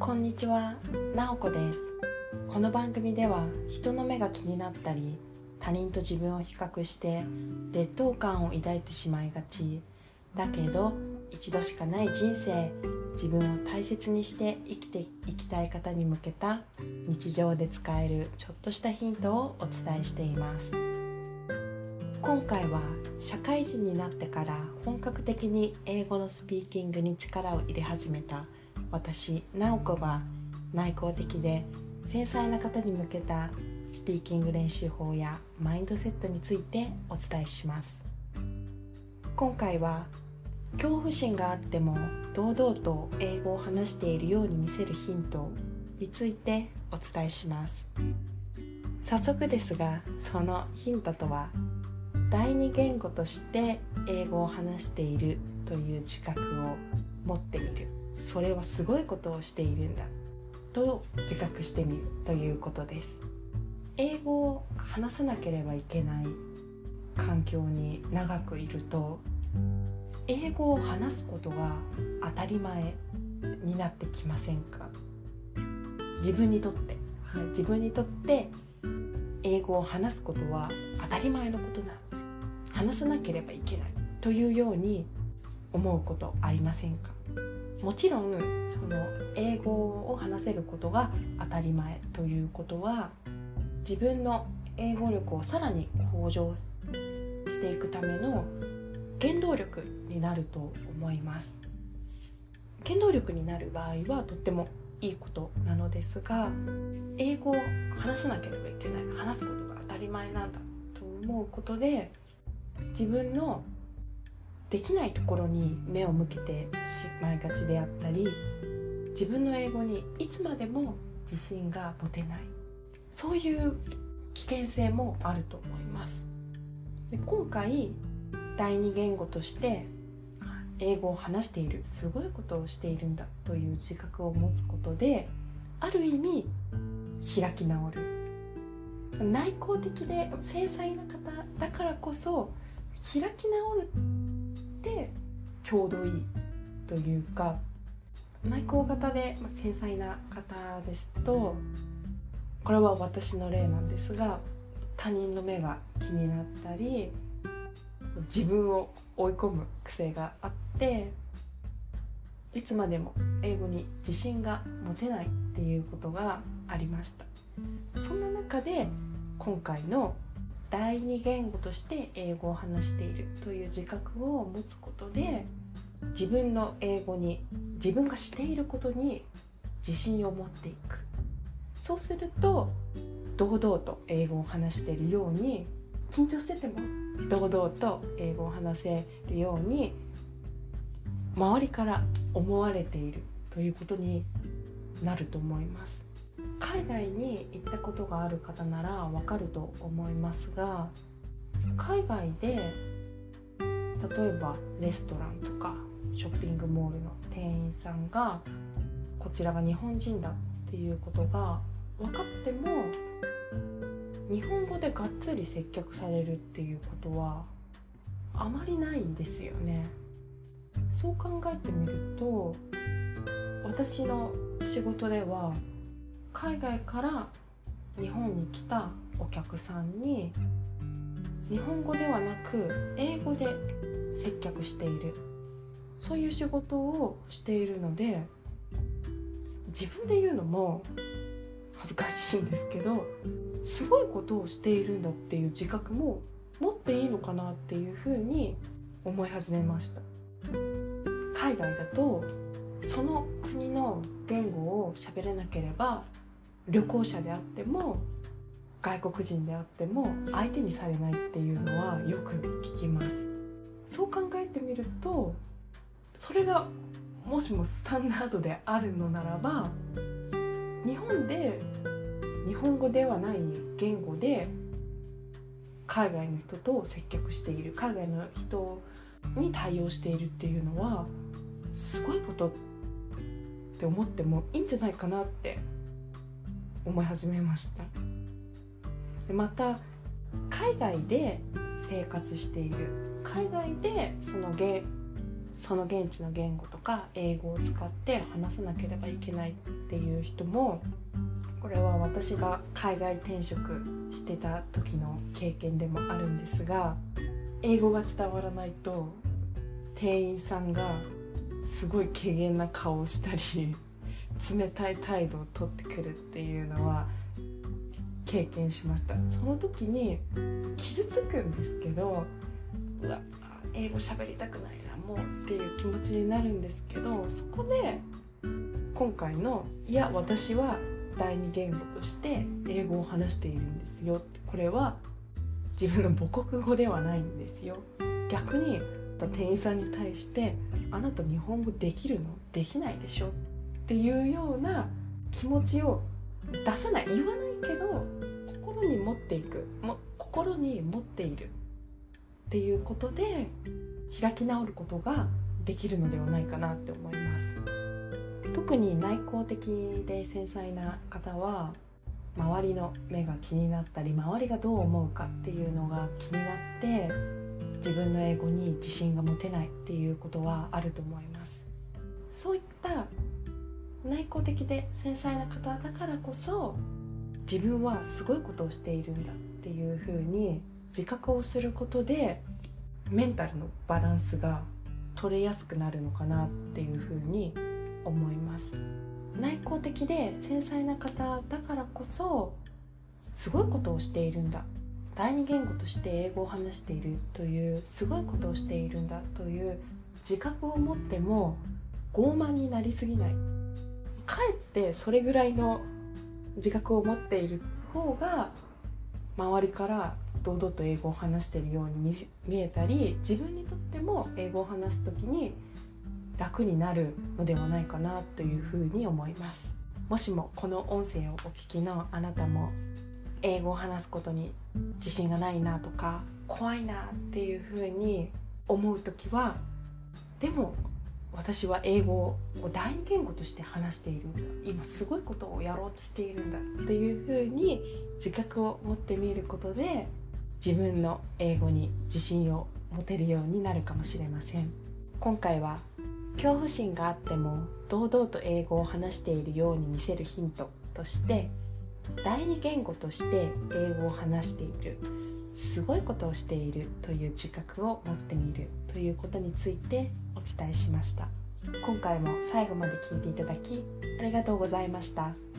こんにちは、なおこです。この番組では人の目が気になったり他人と自分を比較して劣等感を抱いてしまいがち。だけど一度しかない人生自分を大切にして生きていきたい方に向けた日常で使えるちょっとしたヒントをお伝えしています。今回は社会人になってから本格的に英語のスピーキングに力を入れ始めた私直子が内向的で繊細な方に向けたスピーキング練習法やマインドセットについてお伝えします。今回は恐怖心があっても堂々と英語を話しているように見せるヒントについてお伝えします。早速ですがそのヒントとは第二言語として英語を話しているという自覚を持ってみるそれはすごいことをしているんだと自覚してみるということです。英語を話さなければいけない環境に長くいると英語を話すことが当たり前になってきませんか？自分にとって、はい、自分にとって英語を話すことは当たり前のことだ話さなければいけないというように思うことありませんか？もちろんその英語を話せることが当たり前ということは自分の英語力をさらに向上していくための原動力になると思います。原動力になる場合はとってもいいことなのですが英語を話さなければいけない話すことが当たり前なんだと思うことで自分のできないところに目を向けてしまいがちであったり自分の英語にいつまでも自信が持てない。そういう危険性もあると思います。で今回第二言語として英語を話しているすごいことをしているんだという自覚を持つことである意味開き直る。内向的で繊細な方だからこそ開き直るってちょうどいいというか内向型で繊細な方ですとこれは私の例なんですが他人の目が気になったり自分を追い込む癖があっていつまでも英語に自信が持てないっていうことがありました。そんな中で今回の第二言語として英語を話しているという自覚を持つことで自分の英語に自分がしていることに自信を持っていく。そうすると堂々と英語を話しているように緊張してても堂々と英語を話せるように周りから思われているということになると思います。海外に行ったことがある方ならわかると思いますが海外で例えばレストランとかショッピングモールの店員さんがこちらが日本人だっていうことが分かっても日本語でがっつり接客されるっていうことはあまりないですよね。そう考えてみると私の仕事では海外から日本に来たお客さんに日本語ではなく英語で接客している。そういう仕事をしているので自分で言うのも恥ずかしいんですけどすごいことをしているんだっていう自覚も持っていいのかなっていうふうに思い始めました。海外だとその国の言語を喋れなければ旅行者であっても外国人であっても相手にされないっていうのはよく聞きます。そう考えてみるとそれがもしもスタンダードであるのならば日本で日本語ではない言語で海外の人と接客している海外の人に対応しているっていうのはすごいことって思ってもいいんじゃないかなって思い始めました。でまた海外で生活している。海外でその言その現地の言語とか英語を使って話さなければいけないっていう人もこれは私が海外転職してた時の経験でもあるんですが英語が伝わらないと店員さんがすごい軽減な顔をしたり冷たい態度をとってくるっていうのは経験しました。その時に傷つくんですけどうわ英語喋りたくないなもうっていう気持ちになるんですけどそこで今回の「いや私は第二言語として英語を話しているんですよ」これは自分の母国語ではないんですよ。逆に店員さんに対して「あなた日本語できるの？できないでしょ?」っていうような気持ちを出さない言わないけど心に持っていくも心に持っている。っていうことで開き直ることができるのではないかなって思います。特に内向的で繊細な方は周りの目が気になったり周りがどう思うかっていうのが気になって自分の英語に自信が持てないっていうことはあると思います。内向的で繊細な方だからこそ自分はすごいことをしているんだっていうふうに自覚をすることでメンタルのバランスが取れやすくなるのかなっていうふうに思います。内向的で繊細な方だからこそすごいことをしているんだ。第二言語として英語を話しているというすごいことをしているんだという自覚を持っても傲慢になりすぎない。かえってそれぐらいの自覚を持っている方が周りから堂々と英語を話してるように見えたり自分にとっても英語を話す時に楽になるのではないかなというふうに思います。もしもこの音声をお聞きのあなたも英語を話すことに自信がないなとか怖いなっていうふうに思う時はでも私は英語を第二言語として話しているんだ今すごいことをやろうとしているんだっていうふうに自覚を持ってみることで自分の英語に自信を持てるようになるかもしれません。今回は恐怖心があっても堂々と英語を話しているように見せるヒントとして第二言語として英語を話しているすごいことをしているという自覚を持ってみるということについてお伝えしました今回も最後まで聞いていただきありがとうございました。